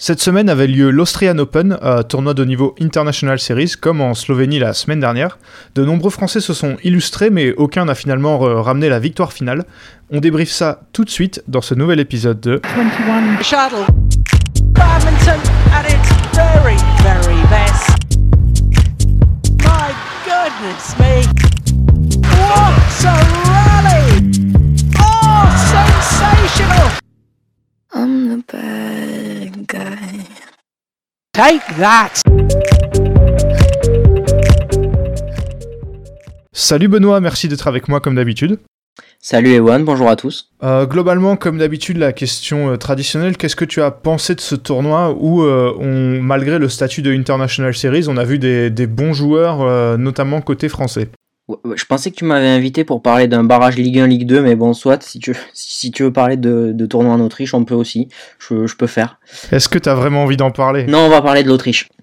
Cette semaine avait lieu l'Austrian Open, tournoi de niveau International Series, comme en Slovénie la semaine dernière. De nombreux Français se sont illustrés, mais aucun n'a finalement ramené la victoire finale. On débriefe ça tout de suite dans ce nouvel épisode de 21 Shuttle. Badminton at its very, very best. My goodness me. What a rally! Oh, sensational! I'm the bad guy. Take that! Salut Benoît, merci d'être avec moi comme d'habitude. Salut Ewan, bonjour à tous. Euh, globalement, comme d'habitude, la question euh, traditionnelle, qu'est-ce que tu as pensé de ce tournoi où, euh, on, malgré le statut de International Series, on a vu des, bons joueurs, notamment côté français? Je pensais que tu m'avais invité pour parler d'un barrage Ligue 1, Ligue 2, mais bon, soit, si tu, si tu veux parler de, de tournoi en Autriche, on peut aussi, je, je peux faire. Est-ce que tu as vraiment envie d'en parler? Non, on va parler de l'Autriche.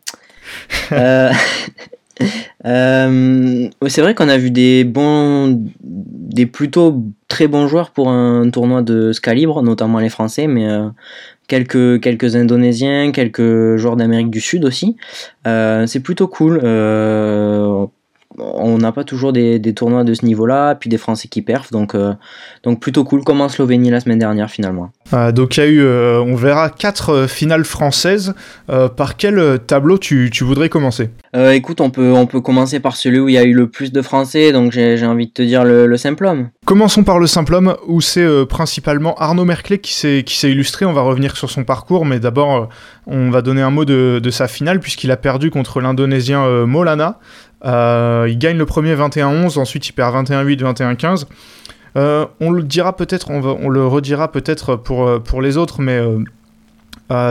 Euh, c'est vrai qu'on a vu des bons, des plutôt très bons joueurs pour un tournoi de ce calibre, notamment les Français, mais euh, quelques, quelques Indonésiens, quelques joueurs d'Amérique du Sud aussi. Euh, c'est plutôt cool on n'a pas toujours des, tournois de ce niveau-là, puis des Français qui perfent, donc, euh, donc plutôt cool, comme en Slovénie la semaine dernière finalement? Ah, donc il y a eu, euh, on verra, quatre euh, finales françaises. par quel tableau tu, voudrais commencer? Écoute, on peut, on peut commencer par celui où il y a eu le plus de Français, donc j'ai envie de te dire le, simple homme. Commençons par le simple homme, où c'est principalement Arnaud Merclé qui s'est illustré. On va revenir sur son parcours, mais d'abord, on va donner un mot de, de sa finale, puisqu'il a perdu contre l'Indonésien Molana. Euh, il gagne le premier 21-11, ensuite il perd 21-8, 21-15. Euh, on le dira peut-être, on, le redira peut-être pour, euh, pour les autres, mais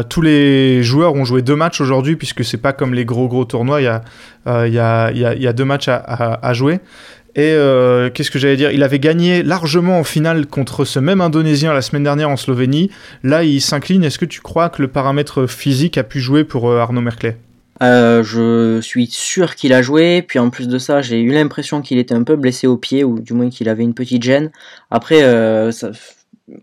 tous les joueurs ont joué deux matchs aujourd'hui, puisque c'est pas comme les gros gros tournois, il y a, y, a, y a, deux matchs à, jouer. Et qu'est-ce que j'allais dire? Il avait gagné largement en finale contre ce même Indonésien la semaine dernière en Slovénie. Là, il s'incline. Est-ce que tu crois que le paramètre physique a pu jouer pour Arnaud Merclay euh, je suis sûr qu'il a joué, puis en plus de ça, j'ai eu l'impression qu'il était un peu blessé au pied, ou du moins qu'il avait une petite gêne. Après, euh, ça,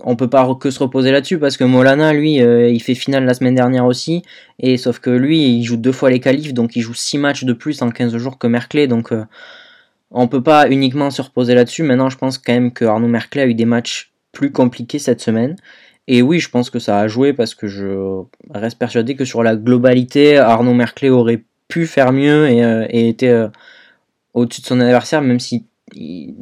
on peut pas que se reposer là-dessus, parce que Molana, lui, euh, il fait finale la semaine dernière aussi, et sauf que lui, il joue deux fois les qualifs, donc il joue six matchs de plus en 15 jours que Merclay, donc euh, on peut pas uniquement se reposer là-dessus. Maintenant, je pense quand même que Arnaud Merclay a eu des matchs plus compliqués cette semaine. Et oui, je pense que ça a joué parce que je reste persuadé que sur la globalité, Arnaud Merclé aurait pu faire mieux et, euh, était euh, au-dessus de son adversaire, même si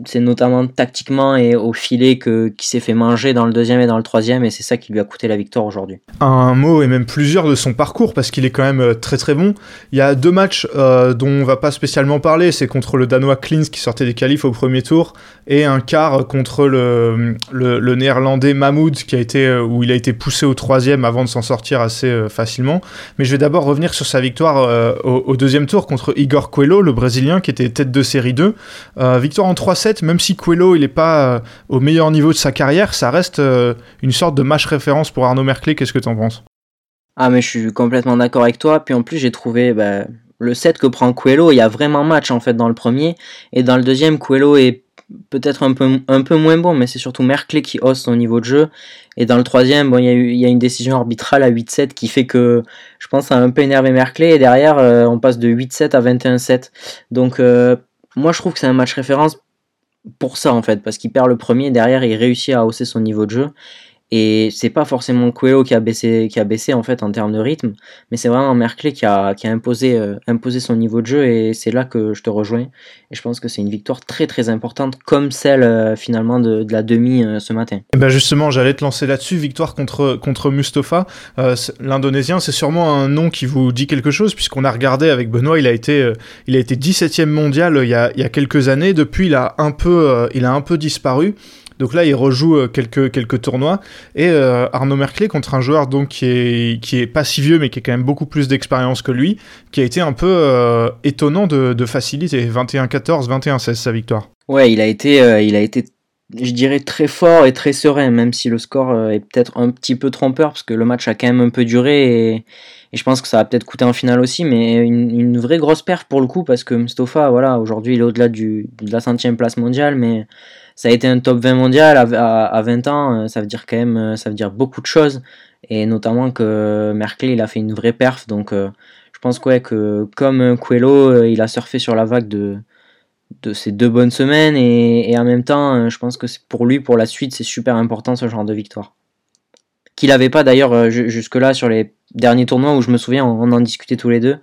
c'est notamment tactiquement et au filet que qui s'est fait manger dans le deuxième et dans le troisième et c'est ça qui lui a coûté la victoire aujourd'hui. Un mot et même plusieurs de son parcours parce qu'il est quand même euh, très très bon. Il y a deux matchs euh, dont on va pas spécialement parler, c'est contre le danois Klins qui sortait des qualifs au premier tour et un quart contre le, le, néerlandais Mahmoud qui a été euh, où il a été poussé au troisième avant de s'en sortir assez facilement. Mais je vais d'abord revenir sur sa victoire au, au, deuxième tour contre Igor Coelho, le brésilien qui était tête de série 2. victoire en 3-7, même si Coelho il n'est pas euh, au meilleur niveau de sa carrière, ça reste euh, une sorte de match référence pour Arnaud Merclé. Qu'est-ce que tu en penses? Ah, mais je suis complètement d'accord avec toi. Puis en plus, j'ai trouvé bah, le set que prend Coelho, il y a vraiment match en fait dans le premier. Et dans le deuxième, Coelho est peut-être un peu, un peu moins bon, mais c'est surtout Merclé qui hausse son niveau de jeu. Et dans le troisième, bon, il y, a une décision arbitrale à 8-7 qui fait que je pense ça a un peu énervé Merclé. Et derrière, euh, on passe de 8-7 à 21-7. Donc, moi, je trouve que c'est un match référence pour ça, en fait, parce qu'il perd le premier, derrière, il réussit à hausser son niveau de jeu. Et c'est pas forcément Coelho qui a baissé, qui a baissé en fait en termes de rythme, mais c'est vraiment Merclé qui a, qui a imposé, euh, imposé son niveau de jeu et c'est là que je te rejoins. Et je pense que c'est une victoire très très importante, comme celle euh, finalement de, de, la demi euh, ce matin. Et ben justement, j'allais te lancer là-dessus. Victoire contre, contre Mustafa, l'Indonésien, c'est sûrement un nom qui vous dit quelque chose puisqu'on a regardé avec Benoît, il a été, il a été 17e mondial il y, a, il y a quelques années. Depuis, il a un peu, il a un peu disparu. Donc là, il rejoue euh, quelques, quelques tournois. Et euh, Arnaud Merclé contre un joueur donc qui est, qui est pas si vieux, mais qui a quand même beaucoup plus d'expérience que lui, qui a été un peu euh, étonnant de, de facilité. 21-14, 21-16 sa victoire. Ouais, il a été, il a été je dirais très fort et très serein, même si le score est peut-être un petit peu trompeur, parce que le match a quand même un peu duré, et, je pense que ça va peut-être coûter en finale aussi, mais une, vraie grosse perf pour le coup, parce que Mustafa, voilà, aujourd'hui il est au-delà de la centième place mondiale, mais ça a été un top 20 mondial à, 20 ans, euh, ça veut dire quand même, euh, ça veut dire beaucoup de choses. et notamment que Merkel il a fait une vraie perf, donc je pense que comme Coelho, il a surfé sur la vague de, de ces deux bonnes semaines et, en même temps, je pense que pour lui, pour la suite, c'est super important ce genre de victoire. Qu'il n'avait pas d'ailleurs jusque-là sur les derniers tournois où je me souviens, on en discutait tous les deux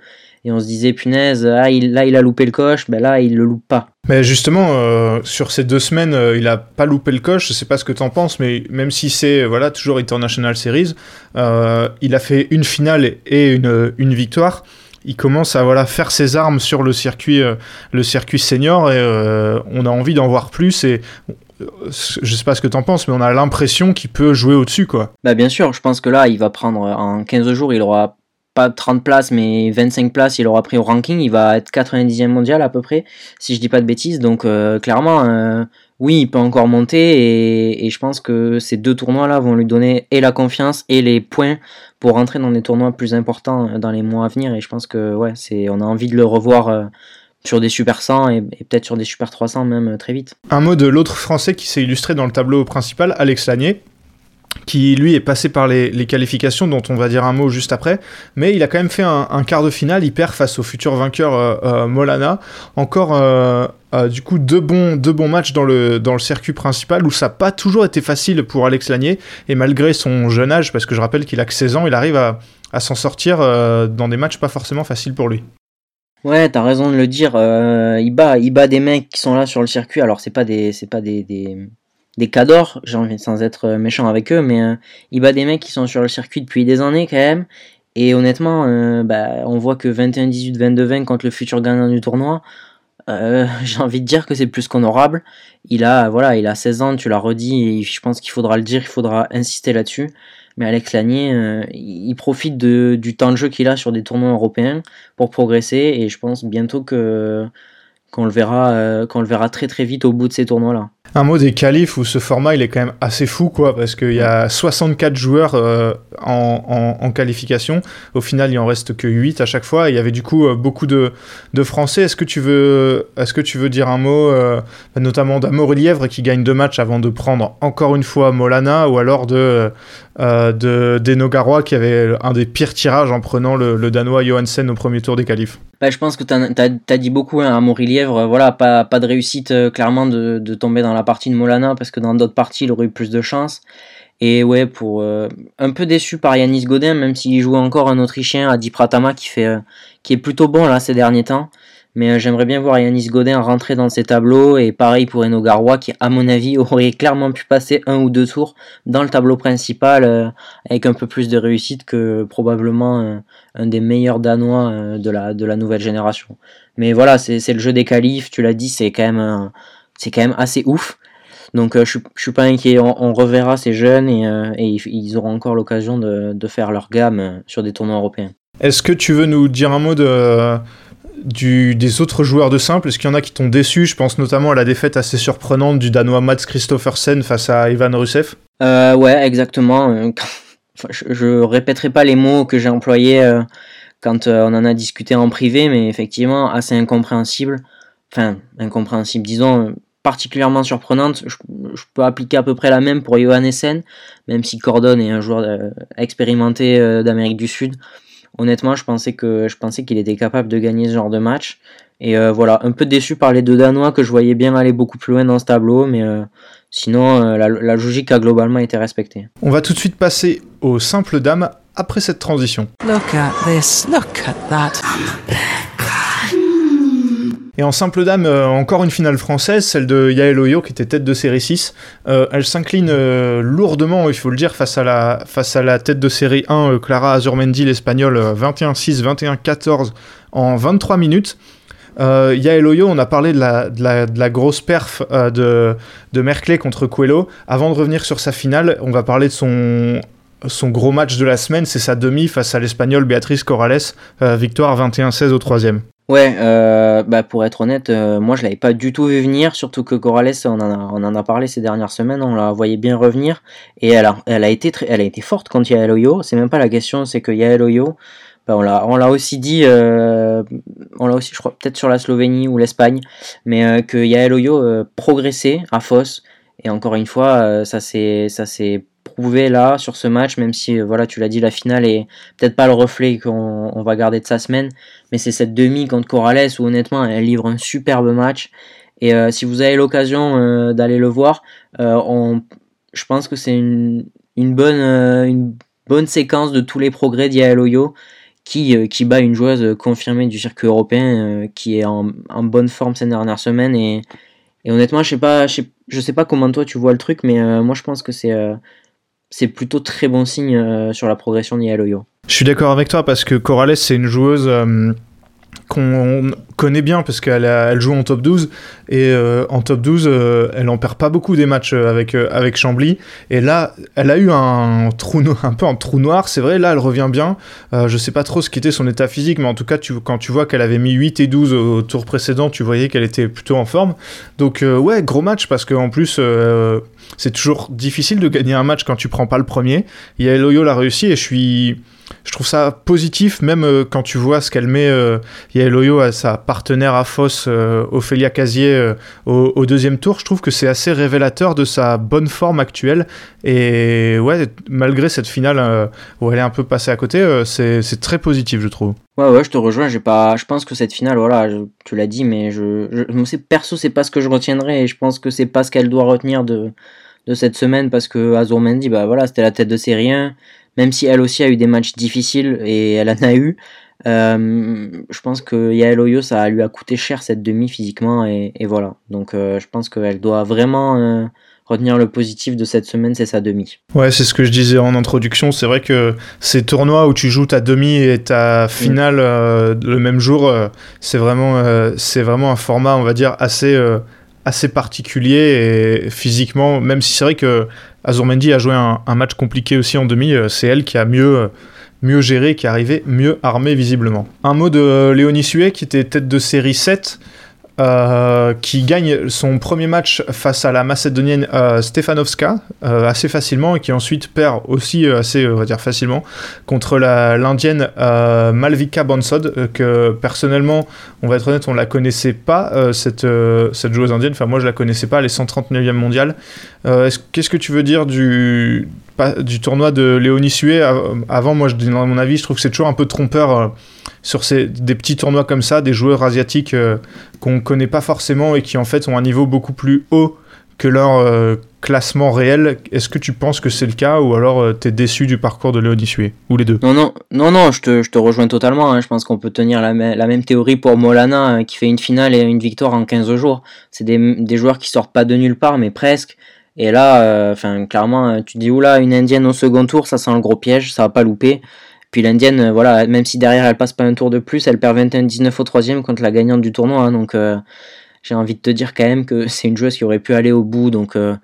et on se disait punaise, ah, il, là il a loupé le coche, ben là il le loupe pas. Mais justement, euh, sur ces deux semaines, euh, il a pas loupé le coche. Je sais pas ce que tu en penses, mais même si c'est voilà toujours International Series, euh, il a fait une finale et une, une victoire. Il commence à voilà faire ses armes sur le circuit, le circuit senior et on a envie d'en voir plus et je sais pas ce que tu en penses, mais on a l'impression qu'il peut jouer au-dessus, quoi. Bah bien sûr, je pense que là, il va prendre en 15 jours, il aura pas 30 places, mais 25 places, il aura pris au ranking. Il va être 90e mondial à peu près, si je dis pas de bêtises. Donc euh, clairement, euh, oui, il peut encore monter. Et, je pense que ces deux tournois-là vont lui donner et la confiance et les points pour rentrer dans des tournois plus importants euh, dans les mois à venir. Et je pense que ouais, c'est, on a envie de le revoir. sur des super 100 et, peut-être sur des super 300 même très vite. Un mot de l'autre français qui s'est illustré dans le tableau principal, Alex Lanier, qui lui est passé par les, qualifications, dont on va dire un mot juste après, mais il a quand même fait un, quart de finale, il perd face au futur vainqueur euh, euh, Molana. Encore euh, du coup deux bons, matchs dans le, circuit principal où ça n'a pas toujours été facile pour Alex Lanier, et malgré son jeune âge, parce que je rappelle qu'il a que 16 ans, il arrive à, s'en sortir dans des matchs pas forcément faciles pour lui. Ouais, t'as raison de le dire. il bat, il bat des mecs qui sont là sur le circuit. Alors c'est pas des, c'est pas des cadors, sans être méchant avec eux, mais euh, il bat des mecs qui sont sur le circuit depuis des années quand même. Et honnêtement, euh, bah, on voit que 21-18, 22-20 contre le futur gagnant du tournoi, euh, j'ai envie de dire que c'est plus qu'honorable. Il a, voilà, il a 16 ans, tu l'as redit, et je pense qu'il faudra le dire, il faudra insister là-dessus. Mais Alex Lanier, il profite du temps de jeu qu'il a sur des tournois européens pour progresser, et je pense bientôt que qu'on le verra, qu'on le verra très très vite au bout de ces tournois-là. Un mot des qualifs où ce format il est quand même assez fou quoi parce qu'il y a 64 joueurs euh, en, qualification. Au final il en reste que 8 à chaque fois. il y avait du coup euh, beaucoup de, Français. Est-ce que tu veux est-ce que tu veux dire un mot euh, notamment d'Amaury Lièvre qui gagne deux matchs avant de prendre encore une fois Molana ou alors de de d'Enogarois qui avait un des pires tirages en prenant le, danois Johansen au premier tour des qualifs? Bah, je pense que tu as, dit beaucoup hein, à Lièvre, voilà, pas, de réussite clairement de, tomber dans la partie de Molana parce que dans d'autres parties il aurait eu plus de chance. Et ouais, pour euh, un peu déçu par Yanis Godin, même s'il joue encore un Autrichien, Adi Pratama, qui fait euh, qui est plutôt bon là ces derniers temps. Mais euh, j'aimerais bien voir Yanis Godin rentrer dans ces tableaux et pareil pour Eno Garoua qui à mon avis aurait clairement pu passer un ou deux tours dans le tableau principal avec un peu plus de réussite que probablement un des meilleurs danois de la de la nouvelle génération. Mais voilà, c'est le jeu des qualifs, tu l'as dit, c'est quand même quand même assez ouf. Donc euh, je, je suis pas inquiet, on, reverra ces jeunes et, euh, ils, auront encore l'occasion de, faire leur gamme euh, sur des tournois européens. Est-ce que tu veux nous dire un mot de, du, des autres joueurs de simple Est-ce qu'il y en a qui t'ont déçu? Je pense notamment à la défaite assez surprenante du Danois Mats Christoffersen face à Ivan Rusev. ouais, exactement. je, je répéterai pas les mots que j'ai employés quand on en a discuté en privé, mais effectivement assez incompréhensible. Enfin, incompréhensible, disons, particulièrement surprenante. Je, peux appliquer à peu près la même pour Johan Essen, même si Cordon est un joueur euh, expérimenté euh, d'Amérique du Sud. Honnêtement, je pensais que je pensais qu'il était capable de gagner ce genre de match. Et euh, voilà, un peu déçu par les deux Danois que je voyais bien aller beaucoup plus loin dans ce tableau, mais sinon la, la, logique a globalement été respectée. On va tout de suite passer aux simples dames après cette transition. Look at this, look at that. Et en simple dame, euh, encore une finale française, celle de Yael Oyo, qui était tête de série 6. Euh, elle s'incline euh, lourdement, il faut le dire, face à la, face à la tête de série 1, Clara Azurmendi, l'espagnole, 21-6, 21-14 en 23 minutes. Yael Oyo, on a parlé de la, de la, de la grosse perf de, de Merkley contre Coelho. Avant de revenir sur sa finale, on va parler de son, son gros match de la semaine, c'est sa demi face à l'espagnole Béatrice Corrales, victoire 21-16 au troisième. Ouais, euh, bah pour être honnête, euh, moi je l'avais pas du tout vu venir, surtout que Corrales, on en a, on en a parlé ces dernières semaines, on la voyait bien revenir, et elle a, elle a été très, elle a été forte contre Yael Oyo. C'est même pas la question, c'est que Yael Oyo, bah on l'a, on l'a aussi dit, euh, on l'a aussi, je crois, peut-être sur la Slovénie ou l'Espagne, mais euh, que Yael Oyo progressait à Foss, et encore une fois, ça s'est, ça s'est là sur ce match, même si voilà, tu l'as dit, la finale est peut-être pas le reflet qu'on va garder de sa semaine, mais c'est cette demi contre Corrales où honnêtement elle livre un superbe match. Et si vous avez l'occasion d'aller le voir, on, je pense que c'est une, bonne, une bonne séquence de tous les progrès d'Yael qui, qui bat une joueuse confirmée du circuit européen qui est en, bonne forme ces dernières semaines et, honnêtement, je sais pas, je sais, pas comment toi tu vois le truc, mais euh, moi je pense que c'est euh, c'est plutôt très bon signe euh, sur la progression d'Ialoyo. Je suis d'accord avec toi parce que Corrales c'est une joueuse qu'on connaît bien parce qu'elle elle joue en top 12 et euh, en top 12 euh, elle en perd pas beaucoup des matchs euh, avec, avec Chambly. Et là elle a eu un, trou un peu un trou noir c'est vrai là elle revient bien. Je sais pas trop ce qu'était son état physique mais en tout cas quand tu vois qu'elle avait mis 8 et 12 au, tour précédent tu voyais qu'elle était plutôt en forme. Donc ouais gros match parce qu'en plus c'est toujours difficile de gagner un match quand tu prends pas le premier. Yael Oyo l'a réussi et je suis je trouve ça positif, même euh, quand tu vois ce qu'elle met, euh, Yael Oyo à sa partenaire à Foss, euh, Ophélia Casier, euh, au, deuxième tour. Je trouve que c'est assez révélateur de sa bonne forme actuelle. Et ouais, malgré cette finale où elle est un peu passée à côté, c'est très positif, je trouve. Ouais, ouais, je te rejoins. Pas, je pense que cette finale, voilà, tu l'as dit, mais je, je, sais, perso, c'est pas ce que je retiendrai. Et je pense que c'est pas ce qu'elle doit retenir de, de cette semaine parce que Azur Mendy, bah voilà, c'était la tête de série 1 même si elle aussi a eu des matchs difficiles et elle en a eu. Euh, je pense que Yael Oyo, ça lui a coûté cher cette demi physiquement et, voilà. Donc euh, je pense qu'elle doit vraiment euh, retenir le positif de cette semaine, c'est sa demi. Ouais, c'est ce que je disais en introduction. C'est vrai que ces tournois où tu joues ta demi et ta finale le même jour, c'est vraiment, c'est vraiment un format, on va dire, assez assez particulier et physiquement, même si c'est vrai que Azurmendi a joué un, match compliqué aussi en demi, euh, c'est elle qui a mieux, euh, mieux géré, qui est arrivée mieux armée visiblement. Un mot de Léonie Suet qui était tête de série 7. Euh, qui gagne son premier match face à la Macédonienne euh, Stefanovska euh, assez facilement et qui ensuite perd aussi assez on va dire facilement contre l'Indienne Malvika Bansod que personnellement on va être honnête on la connaissait pas cette, cette joueuse indienne. Enfin moi je la connaissais pas elle est 139e mondiale. Qu'est-ce que tu veux dire du, du tournoi de Léonie Sué avant moi je dans mon avis je trouve que c'est toujours un peu trompeur sur ces, des petits tournois comme ça, des joueurs asiatiques euh, qu'on connaît pas forcément et qui en fait ont un niveau beaucoup plus haut que leur euh, classement réel. Est-ce que tu penses que c'est le cas ou alors euh, tu es déçu du parcours de Léonie Sué Ou les deux? Non, non, non, non je, te, rejoins totalement. Hein. Je pense qu'on peut tenir la, la, même théorie pour Molana qui fait une finale et une victoire en 15 jours. C'est des, des, joueurs qui sortent pas de nulle part, mais presque. Et là, enfin clairement, tu dis oula, une indienne au second tour, ça sent le gros piège, ça va pas louper. Puis l'indienne, euh, voilà, même si derrière elle passe pas un tour de plus, elle perd 21-19 au troisième contre la gagnante du tournoi. Hein. donc euh, j'ai envie de te dire quand même que c'est une joueuse qui aurait pu aller au bout. Donc, euh,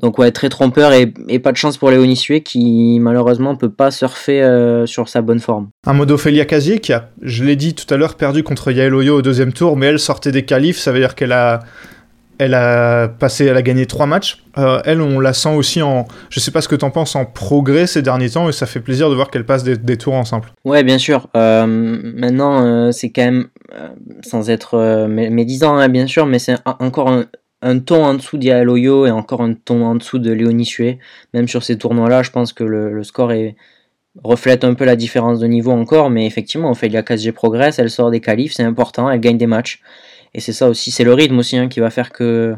donc ouais, très trompeur et, pas de chance pour Léonie qui malheureusement peut pas surfer sur sa bonne forme. Un mode Ophélia Casier qui a, je l'ai dit tout à l'heure, perdu contre Yael Oyo au deuxième tour, mais elle sortait des qualifs, ça veut dire qu'elle a elle a passé, elle a gagné trois matchs. Euh, elle, on la sent aussi en, je sais pas ce que t'en penses, en progrès ces derniers temps, et ça fait plaisir de voir qu'elle passe des, tours en simple. Ouais, bien sûr. Euh, maintenant, euh, c'est quand même, sans être médisant, hein, bien sûr, mais c'est encore un, ton en dessous d'Ialoyo et encore un ton en dessous de Léonie. Même sur ces tournois-là, je pense que le, score reflète un peu la différence de niveau encore, mais effectivement, case G progresse, elle sort des qualifs, c'est important, elle gagne des matchs. Et c'est ça aussi, c'est le rythme aussi hein, qui va faire que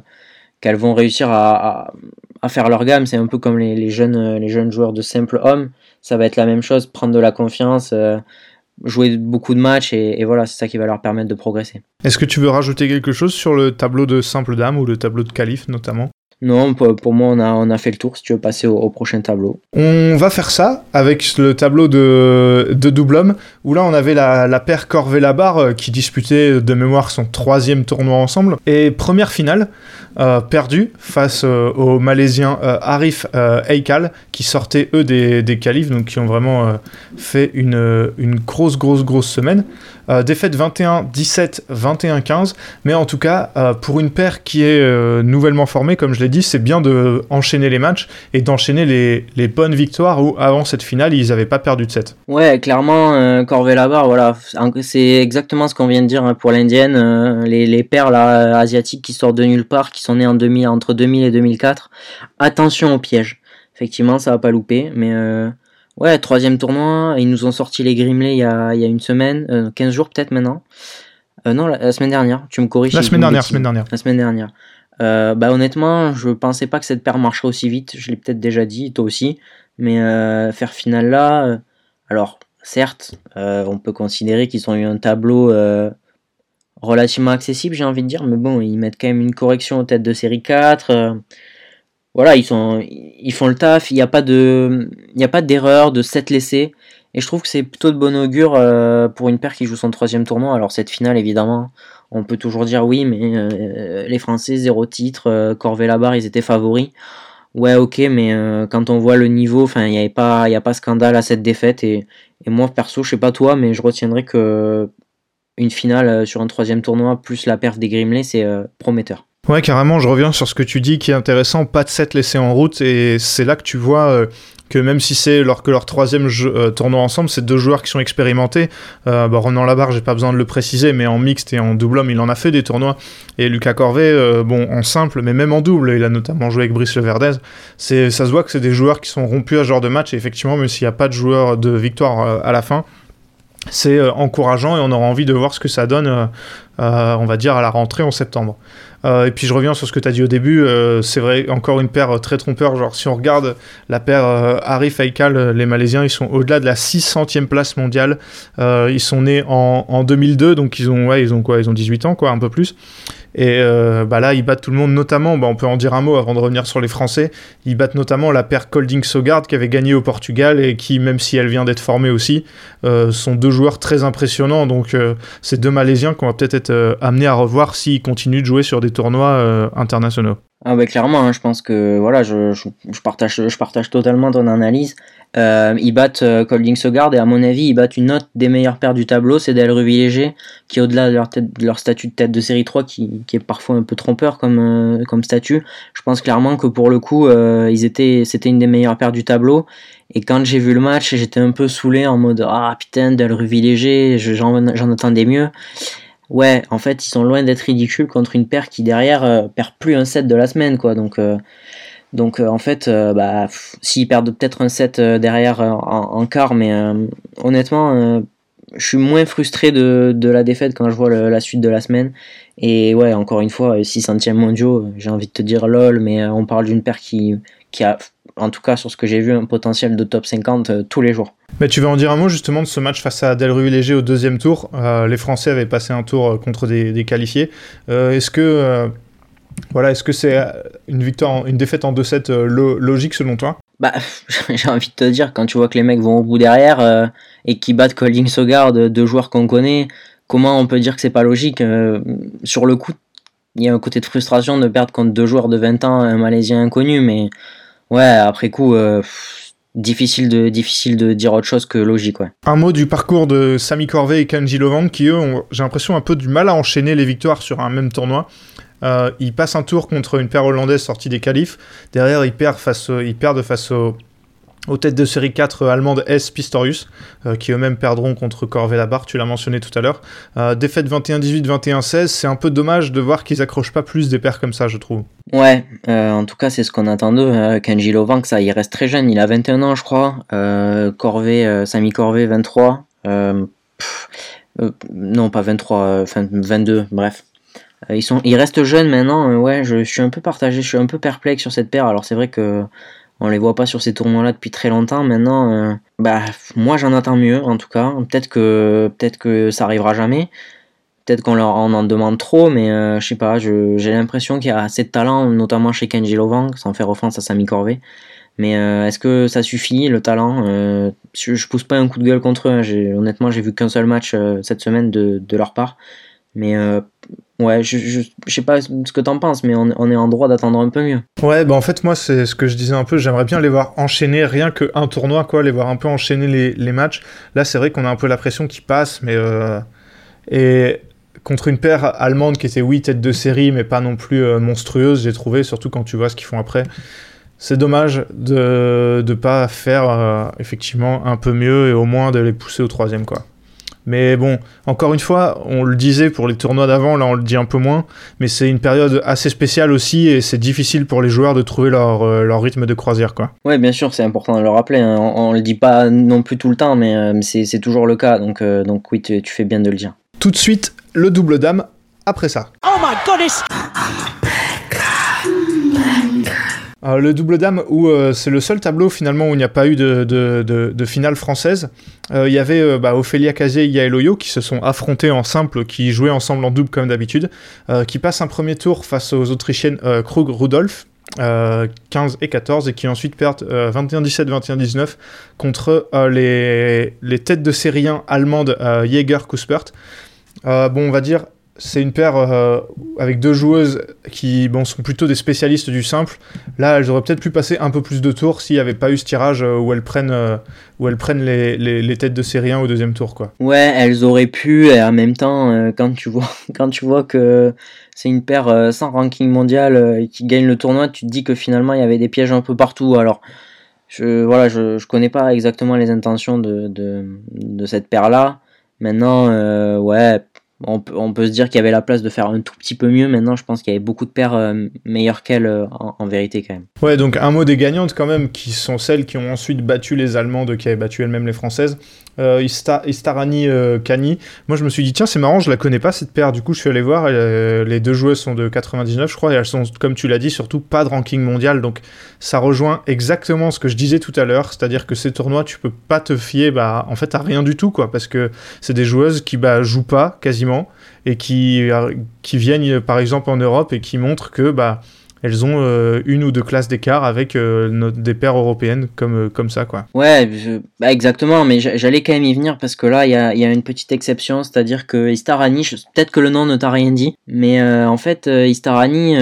qu'elles vont réussir à, faire leur gamme. C'est un peu comme les, jeunes, les jeunes joueurs de simple homme. Ça va être la même chose, prendre de la confiance, euh, jouer beaucoup de matchs et, voilà, c'est ça qui va leur permettre de progresser. Est-ce que tu veux rajouter quelque chose sur le tableau de simple dame ou le tableau de qualif notamment? Non, pour moi, on a, fait le tour. Si tu veux passer au, prochain tableau. On va faire ça avec le tableau de, de double homme, où là, on avait la, paire Corvée-Labarre euh, qui disputait de mémoire son troisième tournoi ensemble. Et première finale, euh, perdue face euh, aux Malaisiens Arif Eikal, qui sortaient eux des, des qualifs, donc qui ont vraiment fait une, une grosse, grosse, grosse semaine. Euh, défaite 21-17, 21-15. Mais en tout cas, euh, pour une paire qui est euh, nouvellement formée, comme je l'ai dit, c'est bien de enchaîner les matchs et d'enchaîner les, bonnes victoires où avant cette finale, ils n'avaient pas perdu de 7. Ouais, clairement, Corvée Labar, voilà, c'est exactement ce qu'on vient de dire hein, pour l'indienne. les, les paires là, asiatiques qui sortent de nulle part, qui sont nées en 2000, entre 2000 et 2004. Attention au piège Effectivement, ça va pas louper. Mais ouais, troisième tournoi. Ils nous ont sorti les Grimley il y a, il y a une semaine, 15 jours peut-être maintenant. non, la, semaine dernière. Tu me corriges. La semaine dernière, semaine dernière. La semaine dernière. bah honnêtement, je pensais pas que cette paire marcherait aussi vite. Je l'ai peut-être déjà dit, toi aussi. Mais faire finale là, alors certes, on peut considérer qu'ils ont eu un tableau relativement accessible, j'ai envie de dire, mais bon, ils mettent quand même une correction aux têtes de série 4. Euh, voilà, ils, sont, ils font le taf, il n'y a pas de, a pas d'erreur, de 7 laissés. Et je trouve que c'est plutôt de bon augure euh, pour une paire qui joue son troisième tournoi. Alors cette finale, évidemment, on peut toujours dire oui, mais euh, les Français, zéro titre, Corvée barre ils étaient favoris. Ouais, ok, mais quand on voit le niveau, enfin, il n'y avait pas, il a pas scandale à cette défaite. Et, moi, perso, je sais pas toi, mais je retiendrai que une finale euh, sur un troisième tournoi plus la perf des Grimley, c'est euh, prometteur. Ouais, carrément, je reviens sur ce que tu dis qui est intéressant, pas de 7 laissés en route, et c'est là que tu vois euh, que même si c'est leur, leur troisième tournoi ensemble, c'est deux joueurs qui sont expérimentés. Euh, bah, Ronan Labarre, j'ai pas besoin de le préciser, mais en mixte et en double homme, il en a fait des tournois. Et Lucas Corvet, bon, en simple, mais même en double, il a notamment joué avec Brice Leverdez. Ça se voit que c'est des joueurs qui sont rompus à ce genre de match, et effectivement, même s'il n'y a pas de joueur de victoire à la fin, c'est euh, encourageant et on aura envie de voir ce que ça donne, euh, euh, on va dire, à la rentrée en septembre. Et puis je reviens sur ce que tu as dit au début, c'est vrai, encore une paire très trompeur. Genre, si on regarde la paire Arif Aikal, les Malaisiens, ils sont au-delà de la 600e place mondiale. ils sont nés en, en, 2002, donc ils ont, ils ont quoi Ils ont 18 ans, quoi, un peu plus. Et euh, bah là, ils battent tout le monde, notamment, bah on peut en dire un mot avant de revenir sur les Français, ils battent notamment la paire Colding-Sogard qui avait gagné au Portugal et qui, même si elle vient d'être formée aussi, euh, sont deux joueurs très impressionnants. Donc, euh, ces deux Malaisiens qu'on va peut-être être, amenés à revoir s'ils continuent de jouer sur des tournois internationaux. Ah bah clairement, hein, je pense que voilà, je, je, partage, je partage totalement ton analyse. Euh, ils battent euh, Colding Sogard et à mon avis ils battent une autre des meilleures paires du tableau, c'est Del qui au-delà de leur, leur statut de tête de série 3 qui, qui est parfois un peu trompeur comme, euh, comme statut, je pense clairement que pour le coup euh, ils étaient c'était une des meilleures paires du tableau et quand j'ai vu le match j'étais un peu saoulé en mode ah putain Del Léger j'en attendais mieux. Ouais, en fait, ils sont loin d'être ridicules contre une paire qui derrière perd plus un set de la semaine quoi. Donc donc euh, en fait, euh, bah, s'ils perdent peut-être un set euh, derrière en, quart, mais honnêtement, je suis moins frustré de, la défaite quand je vois la suite de la semaine. Et ouais, encore une fois, 600e mondiaux, j'ai envie de te dire lol, mais on parle d'une paire qui a, en tout cas sur ce que j'ai vu, un potentiel de top 50 tous les jours. Mais tu veux en dire un mot justement de ce match face à Delru Léger au deuxième tour? Les Français avaient passé un tour contre des, des qualifiés. Est-ce que voilà, est-ce que c'est euh, une victoire, une défaite en 2-7 euh, logique selon toi? Bah, j'ai envie de te dire, quand tu vois que les mecs vont au bout derrière euh, et qui battent Colding Sogard, deux joueurs qu'on connaît, comment on peut dire que c'est pas logique Sur le coup, il y a un côté de frustration de perdre contre deux joueurs de 20 ans, un Malaisien inconnu, mais ouais, après coup, difficile de difficile de dire autre chose que logique. Un mot du parcours de Sami Corvée et Kanji Lovang qui eux ont j'ai l'impression un peu du mal à enchaîner les victoires sur un même tournoi. Euh, il passe un tour contre une paire hollandaise sortie des qualifs. Derrière, face, ils perdent face aux têtes de série 4 allemande S Pistorius, euh, qui eux-mêmes perdront contre Corvée Labarre, tu l'as mentionné tout à l'heure. Euh, défaite 21-18, 21-16, c'est un peu dommage de voir qu'ils accrochent pas plus des paires comme ça, je trouve. Ouais, en tout cas, c'est ce qu'on attend d'eux. Kenji Lovang, ça, il reste très jeune, il a 21 ans, je crois. Corvée, Samy Corvée, 23. non, pas 23, enfin 22, bref. Euh, ils, sont, ils restent jeunes maintenant, euh, ouais, je, suis un peu partagé, je suis un peu perplexe sur cette paire. Alors c'est vrai que on les voit pas sur ces tournois-là depuis très longtemps. Maintenant, euh, bah moi j'en attends mieux en tout cas. Peut-être que peut-être que ça arrivera jamais. Peut-être qu'on leur en demande trop, mais je sais pas. J'ai l'impression qu'il y a assez de talent, notamment chez Kenji Lovang, sans faire offense à Sami Corvée. Mais est-ce que ça suffit le talent je, je, pousse pas un coup de gueule contre eux. Hein. Honnêtement, j'ai vu qu'un seul match cette semaine de, de leur part. Mais Ouais, je, je, sais pas ce que t'en penses, mais on, est en droit d'attendre un peu mieux. Ouais, bah en fait, moi, c'est ce que je disais un peu, j'aimerais bien les voir enchaîner rien qu'un tournoi, quoi, les voir un peu enchaîner les, matchs. Là, c'est vrai qu'on a un peu la pression qui passe, mais. Euh, et contre une paire allemande qui était, oui, tête de série, mais pas non plus euh, monstrueuse, j'ai trouvé, surtout quand tu vois ce qu'ils font après. C'est dommage de ne pas faire euh, effectivement un peu mieux et au moins de les pousser au troisième, quoi. Mais bon, encore une fois, on le disait pour les tournois d'avant, là on le dit un peu moins, mais c'est une période assez spéciale aussi et c'est difficile pour les joueurs de trouver leur, euh, leur rythme de croisière. quoi. Ouais, bien sûr, c'est important de le rappeler. Hein. On, le dit pas non plus tout le temps, mais euh, c'est toujours le cas. Donc, euh, donc oui, tu, tu fais bien de le dire. Tout de suite, le double dame après ça. Oh my goodness! Euh, le double dame, où euh, c'est le seul tableau finalement où il n'y a pas eu de, finale française. Euh, il y avait bah, Ophélia Cazé et Yael Oyo qui se sont affrontés en simple, qui jouaient ensemble en double comme d'habitude, qui passent un premier tour face aux Autrichiennes Krug-Rudolf. 15 et 14 et qui ensuite perdent 21-17, 21-19 contre les, têtes de série 1 allemandes Jäger-Kuspert. bon, on va dire c'est une paire euh, avec deux joueuses qui sont plutôt des spécialistes du simple. Là, elles auraient peut-être pu passer un peu plus de tours s'il n'y avait pas eu ce tirage euh, où elles prennent, euh, où elles prennent les, les, têtes de série 1 au deuxième tour. Quoi. Ouais, elles auraient pu, et en même temps, quand, tu vois, quand tu vois que c'est une paire sans ranking mondial qui gagne le tournoi, tu te dis que finalement il y avait des pièges un peu partout. Alors, je, voilà, je, connais pas exactement les intentions de, de, de cette paire-là. Maintenant, ouais, on peut, se dire qu'il y avait la place de faire un tout petit peu mieux. Maintenant, je pense qu'il y avait beaucoup de paires euh, meilleures qu'elle euh, en, vérité quand même. Ouais, donc un mot des gagnantes quand même, qui sont celles qui ont ensuite battu les Allemandes, qui avaient battu elles-mêmes les Françaises. Euh, Istarani Kani. Moi, je me suis dit, tiens, c'est marrant, je la connais pas cette paire. Du coup, je suis allé voir. les deux joueuses sont de 99, je crois, et elles sont, comme tu l'as dit, surtout pas de ranking mondial. Donc, ça rejoint exactement ce que je disais tout à l'heure, c'est-à-dire que ces tournois, tu peux pas te fier, bah, en fait, à rien du tout, quoi, parce que c'est des joueuses qui bah, jouent pas quasiment et qui, qui viennent par exemple en Europe et qui montrent que bah, elles ont euh, une ou deux classes d'écart avec euh, des paires européennes comme, euh, comme ça. quoi. Ouais, bah, exactement, mais j'allais quand même y venir parce que là, il y a, y a, une petite exception, c'est-à-dire que Istarani, peut-être que le nom ne t'a rien dit, mais en fait, Istarani,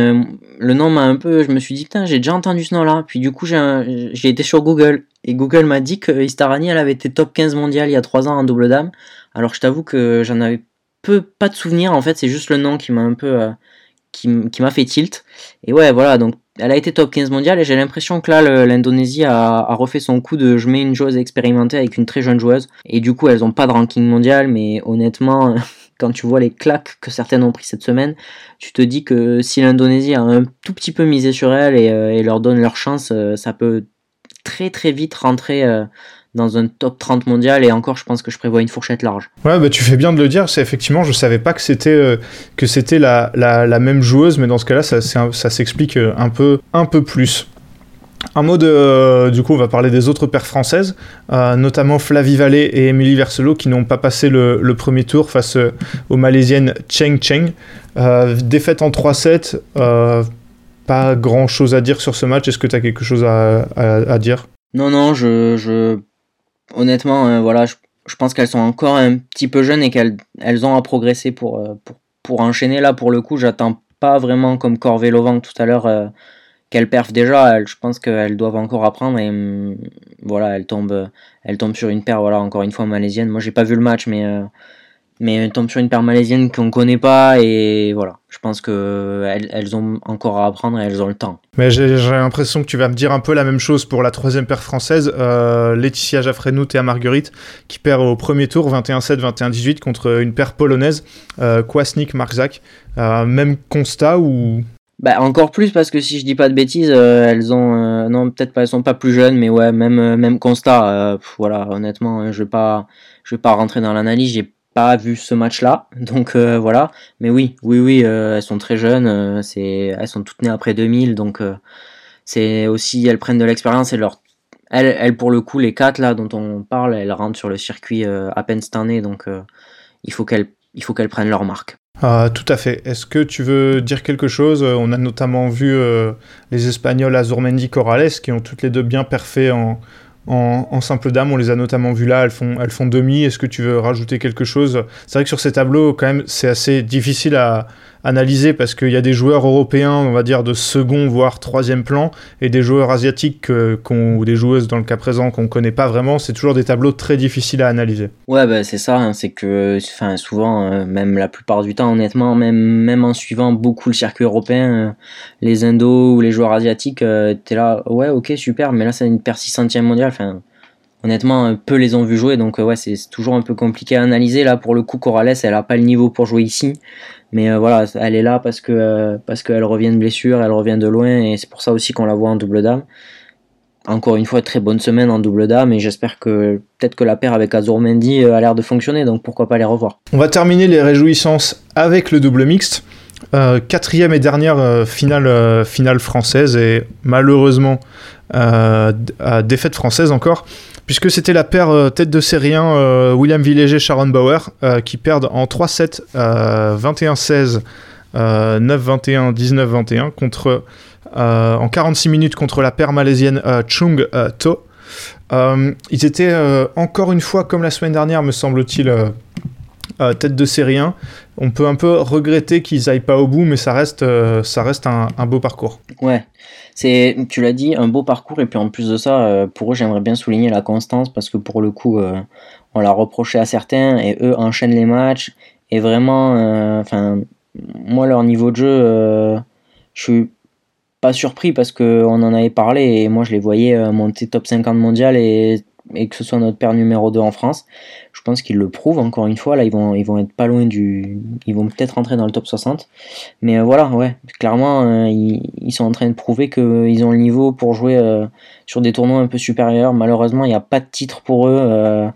le nom m'a un peu. Je me suis dit, putain, j'ai déjà entendu ce nom-là. Puis du coup, j'ai été sur Google et Google m'a dit que Istarani, elle avait été top 15 mondial il y a 3 ans en double dame. Alors je t'avoue que j'en avais peu pas de souvenir en fait, c'est juste le nom qui m'a un peu euh, qui, m'a fait tilt. Et ouais, voilà, donc elle a été top 15 mondiale et j'ai l'impression que là l'Indonésie a, refait son coup de je mets une joueuse expérimentée avec une très jeune joueuse et du coup elles ont pas de ranking mondial mais honnêtement quand tu vois les claques que certaines ont pris cette semaine, tu te dis que si l'Indonésie a un tout petit peu misé sur elle et, euh, leur donne leur chance, euh, ça peut très très vite rentrer dans un top 30 mondial et encore je pense que je prévois une fourchette large. Ouais bah tu fais bien de le dire, c'est effectivement je savais pas que c'était euh, que c'était la, la, même joueuse mais dans ce cas-là ça, ça s'explique euh, un peu un peu plus. Un mot de, euh, du coup, on va parler des autres paires françaises, notamment Flavie Vallée et Émilie Verselo qui n'ont pas passé le, le, premier tour face aux Malaisiennes Cheng Cheng. défaite en 3-7, pas grand chose à dire sur ce match. Est-ce que tu as quelque chose à, à, à dire? Non, non, je, je honnêtement, euh, voilà, je, pense qu'elles sont encore un petit peu jeunes et qu'elles elles ont à progresser pour, euh, pour, pour, enchaîner. Là, pour le coup, j'attends pas vraiment comme Corvé Lovang tout à l'heure euh, qu'elles perfent déjà. je pense qu'elles doivent encore apprendre et hum, voilà, elles tombent, elles tombent sur une paire, voilà, encore une fois malaisienne. Moi, j'ai pas vu le match, mais mais elles tombent sur une paire malaisienne qu'on connaît pas et voilà. Je pense que elles, ont encore à apprendre et elles ont le temps. Mais j'ai l'impression que tu vas me dire un peu la même chose pour la troisième paire française euh, Laetitia Jaffrenout et à Marguerite qui perd au premier tour 21-7 21-18 contre une paire polonaise euh, Kwasnik Marzak euh, même constat ou? Bah, encore plus parce que si je dis pas de bêtises, euh, elles ont non peut-être pas elles sont pas plus jeunes mais ouais même même constat voilà honnêtement je vais pas je vais pas rentrer dans l'analyse j'ai vu ce match-là, donc euh, voilà. Mais oui, oui, oui, euh, elles sont très jeunes, euh, c'est, elles sont toutes nées après 2000, donc c'est aussi, elles prennent de l'expérience et leur, elles, elles, pour le coup, les quatre là dont on parle, elles rentrent sur le circuit à peine cette année, donc il faut qu'elles, il faut qu'elles prennent leur marque. Ah, tout à fait. Est-ce que tu veux dire quelque chose? On a notamment vu les Espagnols Azurmendi Corrales qui ont toutes les deux bien perfait en, en, simple dame. On les a notamment vues là, elles font, elles font demi. Est-ce que tu veux rajouter quelque chose? C'est vrai que sur ces tableaux, quand même, c'est assez difficile à analyser parce qu'il y a des joueurs européens, on va dire, de second voire troisième plan et des joueurs asiatiques ou des joueuses dans le cas présent qu'on connaît pas vraiment. C'est toujours des tableaux très difficiles à analyser. Ouais, bah, c'est ça. Hein, c'est que souvent, euh, même la plupart du temps, honnêtement, même, même en suivant beaucoup le circuit européen, euh, les Indos ou les joueurs asiatiques, euh, tu es là, ouais, ok, super, mais là, c'est une persistentième mondiale. Enfin, honnêtement, peu les ont vu jouer, donc ouais, c'est toujours un peu compliqué à analyser. Là, pour le coup, Corrales, elle a pas le niveau pour jouer ici, mais voilà, elle est là parce que qu'elle revient de blessure, elle revient de loin, et c'est pour ça aussi qu'on la voit en double dame encore une fois, très bonne semaine en double dame et j'espère que peut-être que la paire avec Azurmendi euh, a l'air de fonctionner, donc pourquoi pas les revoir. On va terminer les réjouissances avec le double mixte. Euh, quatrième et dernière euh, finale, finale française et malheureusement défaite française encore puisque c'était la paire tête de série 1 William Villéger Sharon Bauer qui perdent en 3-7 21-16 9-21 19-21 contre euh, en 46 minutes contre la paire malaisienne euh, Chung euh, To. ils étaient encore une fois, comme la semaine dernière, me semble-t-il, tête de série 1. On peut un peu regretter qu'ils aillent pas au bout, mais ça reste, ça reste un, beau parcours. Ouais, c'est, tu l'as dit, un beau parcours. Et puis en plus de ça, pour eux, j'aimerais bien souligner la constance parce que pour le coup, on l'a reproché à certains et eux enchaînent les matchs. Et vraiment, enfin, moi, leur niveau de jeu, je suis pas surpris parce qu'on en avait parlé et moi je les voyais euh, monter top 50 mondial et, et que ce soit notre père numéro 2 en France. Je pense qu'ils le prouvent encore une fois. Là, ils vont, ils vont être pas loin du. Ils vont peut-être rentrer dans le top 60. Mais euh, voilà, ouais, clairement, euh, ils, sont en train de prouver qu'ils ont le niveau pour jouer sur des tournois un peu supérieurs. Malheureusement, il n'y a pas de titre pour eux.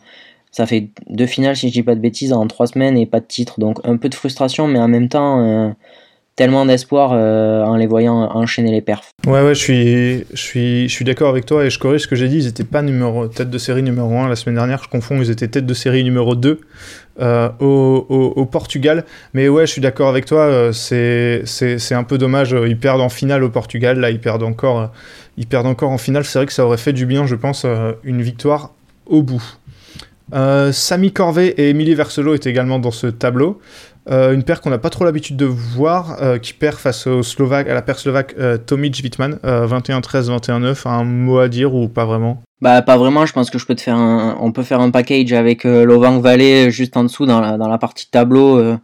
ça fait deux finales, si je dis pas de bêtises, en trois semaines et pas de titre. Donc un peu de frustration, mais en même temps tellement d'espoir euh, en les voyant enchaîner les perfs. Ouais, ouais, je suis, je suis, je suis d'accord avec toi et je corrige ce que j'ai dit. Ils n'étaient pas numéro, tête de série numéro 1 la semaine dernière, je confonds, ils étaient tête de série numéro 2 euh, au, au, Portugal. Mais ouais, je suis d'accord avec toi, euh, c'est, un peu dommage. Ils perdent en finale au Portugal, là, ils perdent encore, ils perdent encore en finale. C'est vrai que ça aurait fait du bien, je pense, une victoire au bout. Samy Corvet et Émilie Verselo étaient également dans ce tableau. Euh, une paire qu'on n'a pas trop l'habitude de voir, euh, qui perd face au Slovaque, à la paire slovaque euh, Tomic Wittmann, 21-13, 21-9. Un mot à dire ou pas vraiment? Bah pas vraiment. Je pense que je peux te faire un, on peut faire un package avec Lovang Valley juste en dessous dans la, partie tableau.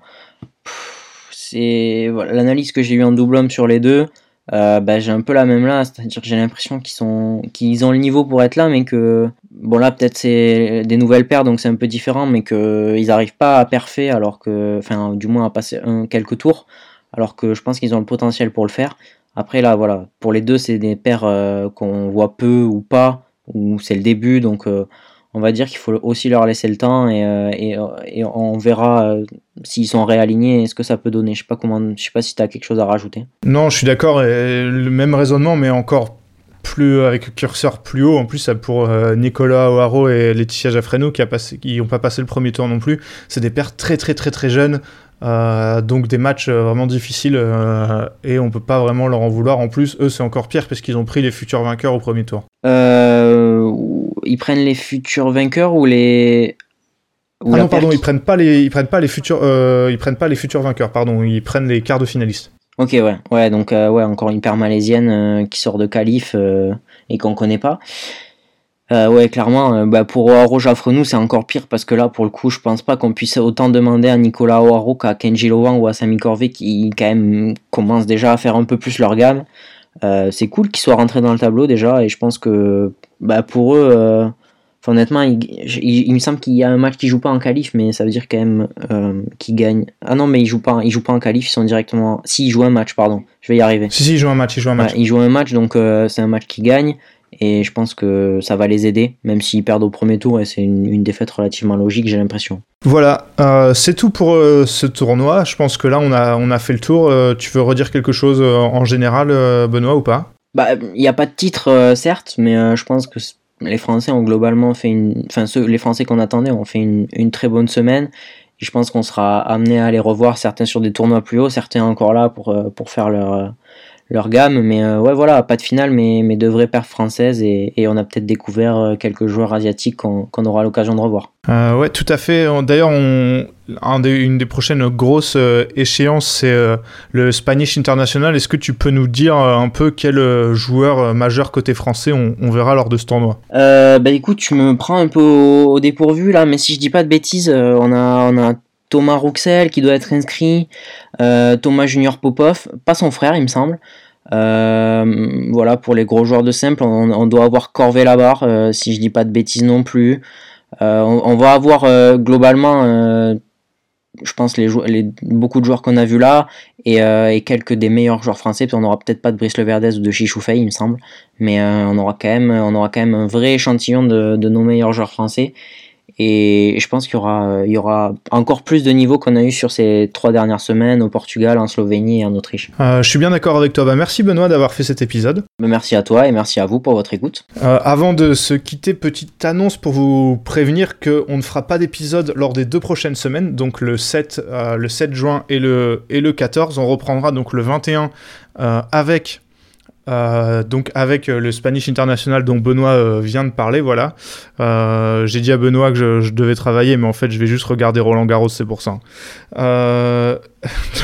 c'est l'analyse que j'ai eue en double homme sur les deux. Euh, bah, j'ai un peu la même là, c'est-à-dire que j'ai l'impression qu'ils sont qu'ils ont le niveau pour être là, mais que bon là peut-être c'est des nouvelles paires donc c'est un peu différent, mais qu'ils n'arrivent pas à perfer alors que, enfin du moins à passer quelques tours, alors que je pense qu'ils ont le potentiel pour le faire. Après là voilà, pour les deux c'est des paires euh, qu'on voit peu ou pas, ou c'est le début donc euh, on va dire qu'il faut aussi leur laisser le temps et, euh, on verra s'ils sont réalignés et ce que ça peut donner. Je sais pas comment, je sais pas si tu as quelque chose à rajouter. Non, je suis d'accord, le même raisonnement, mais encore plus avec curseur plus haut. En plus, pour euh, Nicolas O'Haro et Laetitia Jaffreno qui n'ont pas passé le premier tour non plus. C'est des paires très très très très jeunes. donc des matchs vraiment difficiles et on peut pas vraiment leur en vouloir. En plus, eux c'est encore pire parce qu'ils ont pris les futurs vainqueurs au premier tour. Euh, ils prennent les futurs vainqueurs ou les ah non pardon ils prennent pas les ils prennent pas les futurs euh, ils prennent pas les futurs vainqueurs pardon ils prennent les quarts de finalistes. Ok ouais ouais donc euh, ouais encore une paire malaisienne euh, qui sort de qualif et qu'on connaît pas. ouais clairement bah, pour Oaro nous c'est encore pire parce que là pour le coup je pense pas qu'on puisse autant demander à Nicolas Oaro qu'à Kenji Lowan ou à Sami Corvé qui quand même commencent déjà à faire un peu plus leur gamme. c'est cool qu'ils soient rentrés dans le tableau déjà et je pense que bah pour eux, euh, honnêtement, il, me semble qu'il y a un match qui joue pas en qualif, mais ça veut dire quand même euh, qu'ils gagnent. Ah non, mais ils jouent pas, ils jouent pas en qualif, ils sont directement. Si, ils jouent un match, pardon, je vais y arriver. Si, si, ils jouent un match, ils jouent un match. ils jouent un match, donc euh, c'est un match qui gagne, et je pense que ça va les aider, même s'ils perdent au premier tour, et c'est une, défaite relativement logique, j'ai l'impression. Voilà, c'est tout pour ce tournoi. Je pense que là, on a, on a fait le tour. tu veux redire quelque chose en général, Benoît, ou pas? Bah, il n'y a pas de titre, euh, certes, mais euh, je pense que les Français ont globalement fait une. Enfin, ceux, les Français qu'on attendait ont fait une, très bonne semaine. Je pense qu'on sera amené à les revoir, certains sur des tournois plus hauts, certains encore là pour, euh, pour faire leur, leur gamme. Mais ouais, voilà, pas de finale, mais, mais de vraies perfs françaises. Et, et on a peut-être découvert quelques joueurs asiatiques qu'on aura l'occasion de revoir. Euh, ouais, tout à fait. D'ailleurs, une des prochaines grosses euh, échéances, c'est euh, le Spanish International. Est-ce que tu peux nous dire un peu quel joueur majeur côté français on, verra lors de ce tournoi? Bah écoute, tu me prends un peu au, dépourvu là, mais si je dis pas de bêtises, on a, on a Thomas Rouxel qui doit être inscrit, Thomas Junior Popov, pas son frère, il me semble. voilà, pour les gros joueurs de simple, on, doit avoir Corvé là-bas, si je dis pas de bêtises non plus. On, va avoir globalement je pense beaucoup de joueurs qu'on a vus là et, quelques des meilleurs joueurs français puis on aura peut-être pas de Brice Leverdez ou de Chichoufei il me semble mais on aura quand même un vrai échantillon de nos meilleurs joueurs français et je pense qu'il y aura, il y aura encore plus de niveaux qu'on a eu sur ces trois dernières semaines au Portugal, en Slovénie et en Autriche. Euh, je suis bien d'accord avec toi. Bah, merci Benoît d'avoir fait cet épisode. Bah, merci à toi et merci à vous pour votre écoute. Euh, avant de se quitter, petite annonce pour vous prévenir qu'on ne fera pas d'épisode lors des deux prochaines semaines, donc le 7, euh, le 7 juin et le, et le 14. On reprendra donc le 21 avec euh, donc avec euh, le Spanish International dont Benoît euh, vient de parler, voilà. J'ai dit à Benoît que je, devais travailler, mais en fait je vais juste regarder Roland Garros, c'est pour ça.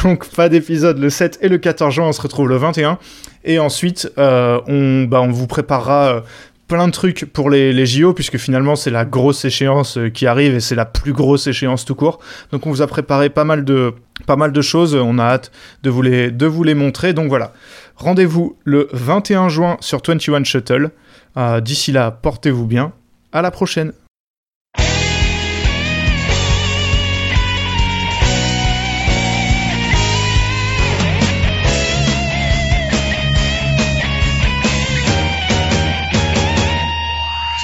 donc pas d'épisode le 7 et le 14 juin, on se retrouve le 21. Et ensuite, bah, on vous préparera plein de trucs pour les, les JO, puisque finalement c'est la grosse échéance qui arrive et c'est la plus grosse échéance tout court. Donc on vous a préparé pas mal de, pas mal de choses, on a hâte de vous les, de vous les montrer. Donc voilà. Rendez-vous le 21 juin sur 21 Shuttle. Euh, d'ici là, portez-vous bien. À la prochaine.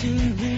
to